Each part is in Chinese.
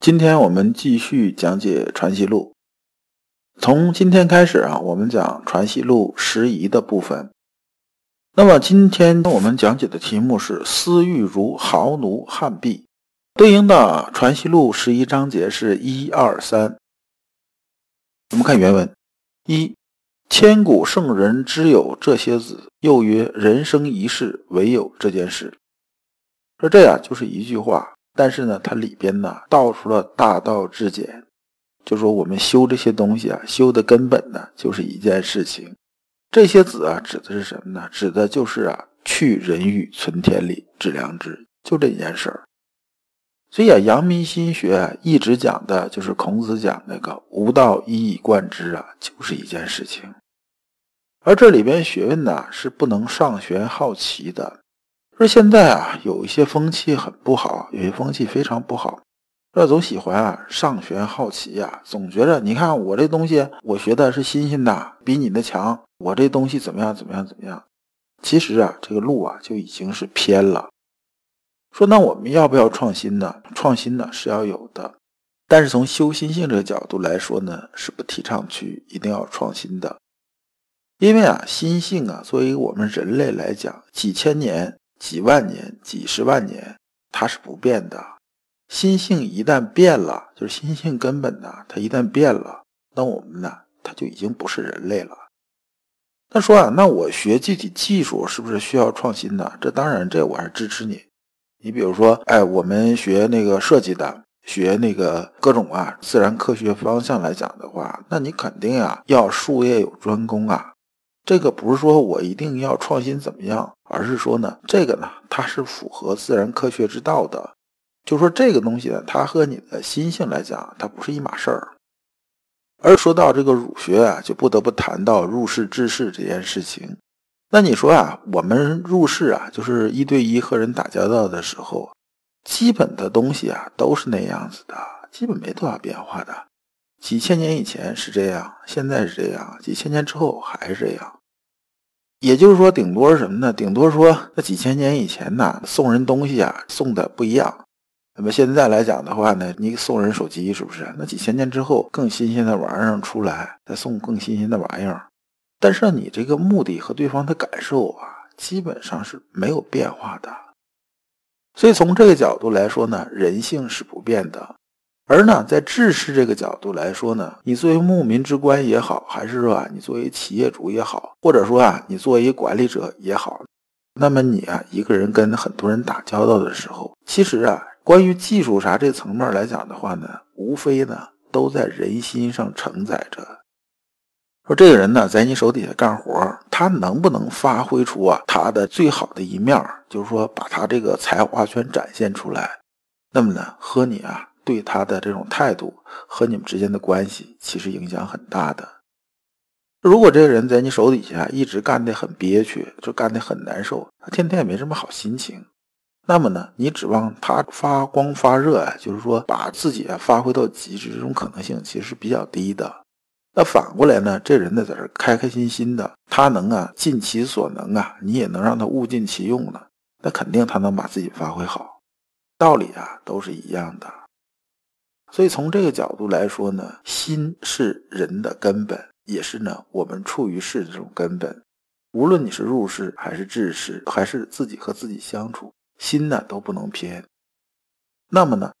今天我们继续讲解《传习录》。从今天开始啊，我们讲《传习录》拾遗的部分。那么今天我们讲解的题目是“私欲如豪奴汉婢”，对应的《传习录》十一章节是一二三。我们看原文：一千古圣人之有这些子，又曰人生一世，唯有这件事。说这样就是一句话。但是呢，它里边呢道出了大道至简，就说我们修这些东西啊，修的根本呢就是一件事情。这些子啊，指的是什么呢？指的就是啊，去人欲，存天理，致良知，就这件事儿。所以啊，阳明心学，一直讲的就是孔子讲那个无道一以贯之啊，就是一件事情。而这里边学问呢，是不能上玄好奇的。说现在啊，有一些风气很不好，有些风气非常不好。这总喜欢啊上学好奇呀，总觉着你看我这东西，我学的是新鲜的，比你的强。我这东西怎么样？怎么样？怎么样？其实啊，这个路啊就已经是偏了。说那我们要不要创新呢？创新呢是要有的，但是从修心性这个角度来说呢，是不提倡去一定要创新的。因为啊，心性啊，作为我们人类来讲，几千年。几万年、几十万年，它是不变的。心性一旦变了，就是心性根本呢，它一旦变了，那我们呢，它就已经不是人类了。他说啊，那我学具体技术是不是需要创新呢？这当然，这我还是支持你。你比如说，哎，我们学那个设计的，学那个各种啊自然科学方向来讲的话，那你肯定啊要术业有专攻啊。这个不是说我一定要创新怎么样，而是说呢，这个呢，它是符合自然科学之道的。就说这个东西呢，它和你的心性来讲，它不是一码事儿。而说到这个儒学啊，就不得不谈到入世治世这件事情。那你说啊，我们入世啊，就是一对一和人打交道的时候，基本的东西啊，都是那样子的，基本没多少变化的。几千年以前是这样，现在是这样，几千年之后还是这样。也就是说，顶多是什么呢？顶多说，那几千年以前呢，送人东西啊，送的不一样。那么现在来讲的话呢，你送人手机是不是？那几千年之后，更新鲜的玩意儿出来，再送更新鲜的玩意儿。但是你这个目的和对方的感受啊，基本上是没有变化的。所以从这个角度来说呢，人性是不变的。而呢，在治世这个角度来说呢，你作为牧民之官也好，还是说啊，你作为企业主也好，或者说啊，你作为管理者也好，那么你啊，一个人跟很多人打交道的时候，其实啊，关于技术啥这层面来讲的话呢，无非呢，都在人心上承载着。说这个人呢，在你手底下干活，他能不能发挥出啊他的最好的一面，就是说把他这个才华全展现出来，那么呢，和你啊。对他的这种态度和你们之间的关系，其实影响很大的。如果这个人在你手底下一直干得很憋屈，就干得很难受，他天天也没什么好心情，那么呢，你指望他发光发热啊，就是说把自己啊发挥到极致，这种可能性其实是比较低的。那反过来呢，这人呢在这开开心心的，他能啊尽其所能啊，你也能让他物尽其用呢，那肯定他能把自己发挥好。道理啊都是一样的。所以从这个角度来说呢，心是人的根本，也是呢我们处于世这种根本。无论你是入世还是治世，还是自己和自己相处，心呢都不能偏。那么呢，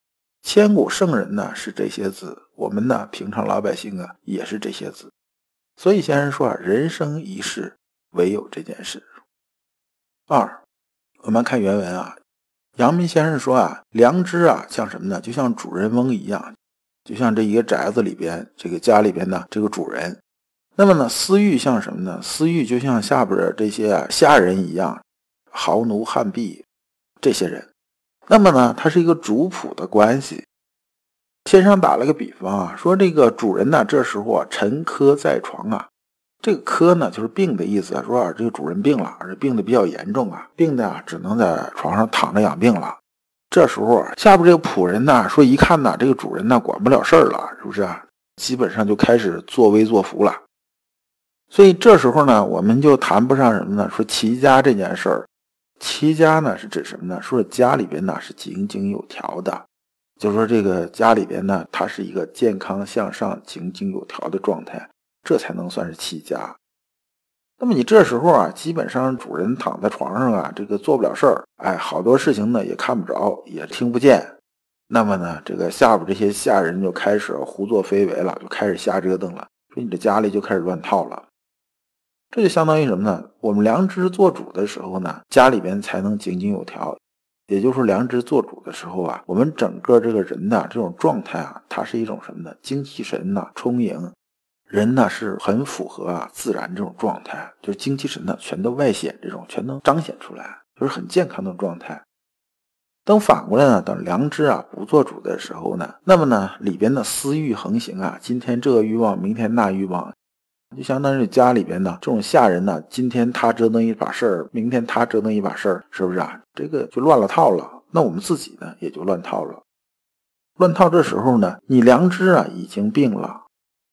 千古圣人呢是这些字，我们呢平常老百姓啊也是这些字。所以先生说啊，人生一世，唯有这件事。二，我们看原文啊。阳明先生说啊，良知啊，像什么呢？就像主人翁一样，就像这一个宅子里边，这个家里边的这个主人。那么呢，私欲像什么呢？私欲就像下边这些下人一样，豪奴汉婢这些人。那么呢，它是一个主仆的关系。先生打了个比方啊，说这个主人呢，这时候啊沉疴在床啊，这个疴呢就是病的意思，说啊这个主人病了，而且病的比较严重啊，病的啊只能在床上躺着养病了。这时候，下边这个仆人呢说，一看呢，这个主人呢管不了事儿了，是不是啊？基本上就开始作威作福了。所以这时候呢，我们就谈不上什么呢？说齐家这件事儿，齐家呢是指什么呢？说家里边呢是井井有条的，就说这个家里边呢，它是一个健康向上、井井有条的状态，这才能算是齐家。那么你这时候啊，基本上主人躺在床上啊，这个做不了事儿，哎，好多事情呢也看不着，也听不见。那么呢，这个下边这些下人就开始胡作非为了，就开始瞎折腾了，说你这家里就开始乱套了。这就相当于什么呢？我们良知做主的时候呢，家里边才能井井有条。也就是说，良知做主的时候啊，我们整个这个人的这种状态啊，它是一种什么呢？精气神呐充盈。人呢是很符合啊自然这种状态，就是精气神呢全都外显，这种全能彰显出来，就是很健康的状态。等反过来呢，等良知啊不做主的时候呢，那么呢里边的私欲横行啊，今天这个欲望，明天那欲望，就相当于家里边呢这种下人呢，今天他折腾一把事儿，明天他折腾一把事儿，是不是啊？这个就乱了套了。那我们自己呢也就乱套了。乱套这时候呢，你良知啊已经病了。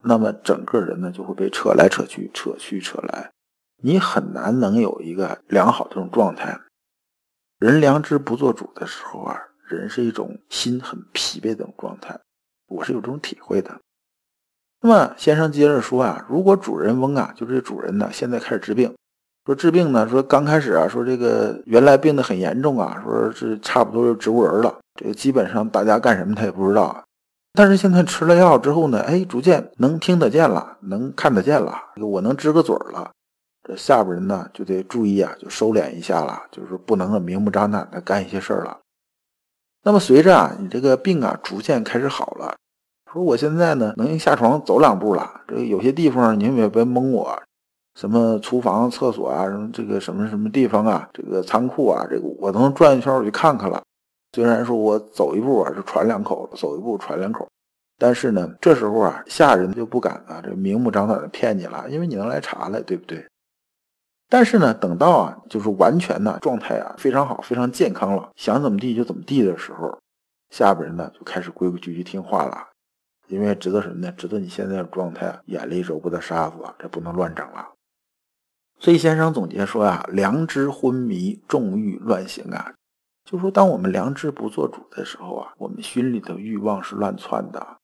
那么整个人呢就会被扯来扯去，扯去扯来，你很难能有一个良好的这种状态。人良知不做主的时候啊，人是一种心很疲惫的状态，我是有这种体会的。那么先生接着说啊，如果主人翁啊，就是这主人呢，现在开始治病，说治病呢，说刚开始啊，说这个原来病得很严重啊，说是差不多就植物人了，这个基本上大家干什么他也不知道啊。但是现在吃了药之后呢，哎，逐渐能听得见了，能看得见了，我能支个嘴了。这下边人呢就得注意啊，就收敛一下了，就是不能明目张胆的干一些事儿了。那么随着啊，你这个病啊逐渐开始好了，说我现在呢能下床走两步了。这有些地方你们也别蒙我，什么厨房、厕所啊，什么这个什么什么地方啊，这个仓库啊，这个我能转一圈我去看看了。虽然说我走一步啊是喘两口，走一步喘两口，但是呢，这时候啊下人就不敢啊这明目张胆的骗你了，因为你能来查了，对不对？但是呢，等到啊就是完全的状态啊非常好、非常健康了，想怎么地就怎么地的时候，下边人呢就开始规规矩矩听话了，因为知道什么呢？知道你现在的状态眼里揉不得沙子，这不能乱整了。所以先生总结说啊，良知昏迷，重欲乱行啊。就说，当我们良知不做主的时候啊，我们心里的欲望是乱窜的，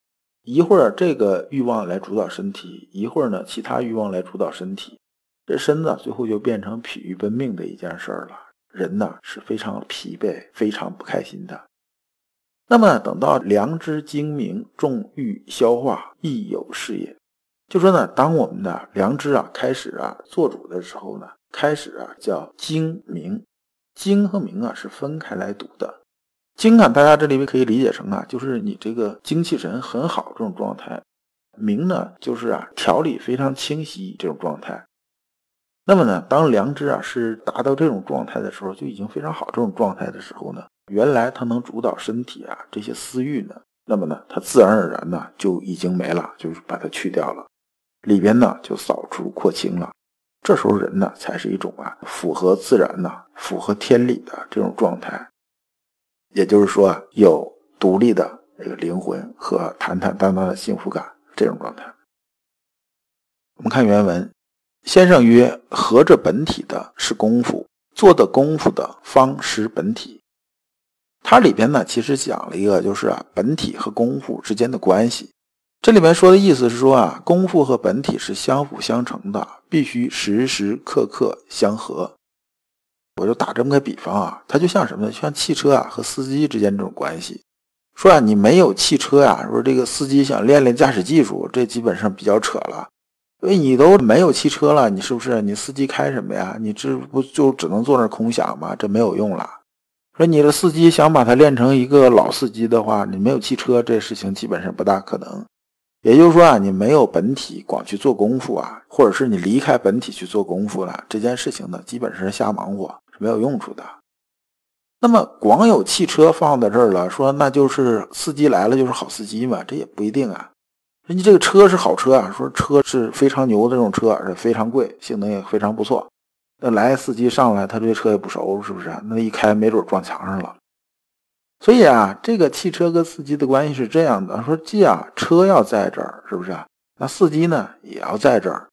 一会儿这个欲望来主导身体，一会儿呢其他欲望来主导身体，这身子最后就变成疲于奔命的一件事儿了。人呢是非常疲惫、非常不开心的。那么等到良知精明，重欲消化，亦有是也。就说呢，当我们的良知啊开始啊做主的时候呢，开始啊叫精明。精和明啊是分开来读的，精啊，大家这里面可以理解成啊，就是你这个精气神很好这种状态；明呢，就是啊条理非常清晰这种状态。那么呢，当良知啊是达到这种状态的时候，就已经非常好这种状态的时候呢，原来它能主导身体啊这些私欲呢，那么呢，它自然而然呢就已经没了，就是把它去掉了，里边呢就扫除廓清了。这时候人呢，才是一种啊符合自然呢、符合天理的这种状态，也就是说啊，有独立的这个灵魂和坦坦荡荡的幸福感这种状态。我们看原文，先生曰：“合着本体的是功夫，做的功夫的方识本体。”它里边呢，其实讲了一个，就是啊，本体和功夫之间的关系。这里面说的意思是说啊，功夫和本体是相辅相成的，必须时时刻刻相合。我就打这么个比方啊，它就像什么呢？像汽车啊和司机之间这种关系。说啊，你没有汽车呀，说这个司机想练练驾驶技术，这基本上比较扯了。因为你都没有汽车了，你是不是？你司机开什么呀？你这不就只能坐那空想吗？这没有用了。说你的司机想把它练成一个老司机的话，你没有汽车，这事情基本上不大可能。也就是说啊，你没有本体光去做功夫啊，或者是你离开本体去做功夫了，这件事情呢，基本上是瞎忙活，是没有用处的。那么光有汽车放在这儿了，说那就是司机来了就是好司机嘛？这也不一定啊。人家这个车是好车啊，说车是非常牛的这种车，而且非常贵，性能也非常不错。那来司机上来，他对车也不熟，是不是？那一开没准撞墙上了。所以啊，这个汽车跟司机的关系是这样的：说既啊车要在这儿，是不是？那司机呢也要在这儿。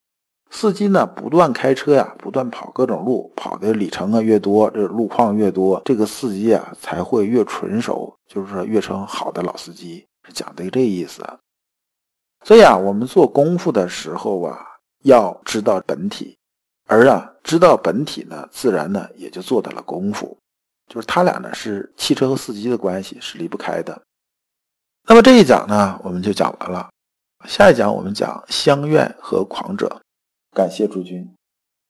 司机呢，不断开车呀，不断跑各种路，跑的里程啊越多，这路况越多，这个司机啊才会越纯熟，就是说越成好的老司机，是讲的这意思。所以啊，我们做功夫的时候啊，要知道本体，而啊知道本体呢，自然呢也就做到了功夫，就是他俩呢是汽车和司机的关系是离不开的。那么这一讲呢，我们就讲完了，下一讲我们讲相愿和狂者。感谢诸君。